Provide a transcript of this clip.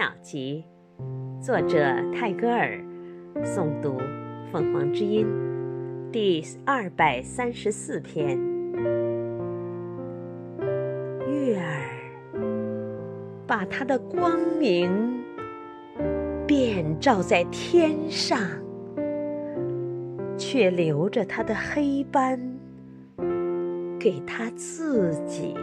鸟集》，作者泰戈尔，诵读凤凰之音，第二百三十四篇。月儿把它的光明遍照在天上，却留着它的黑斑给他自己。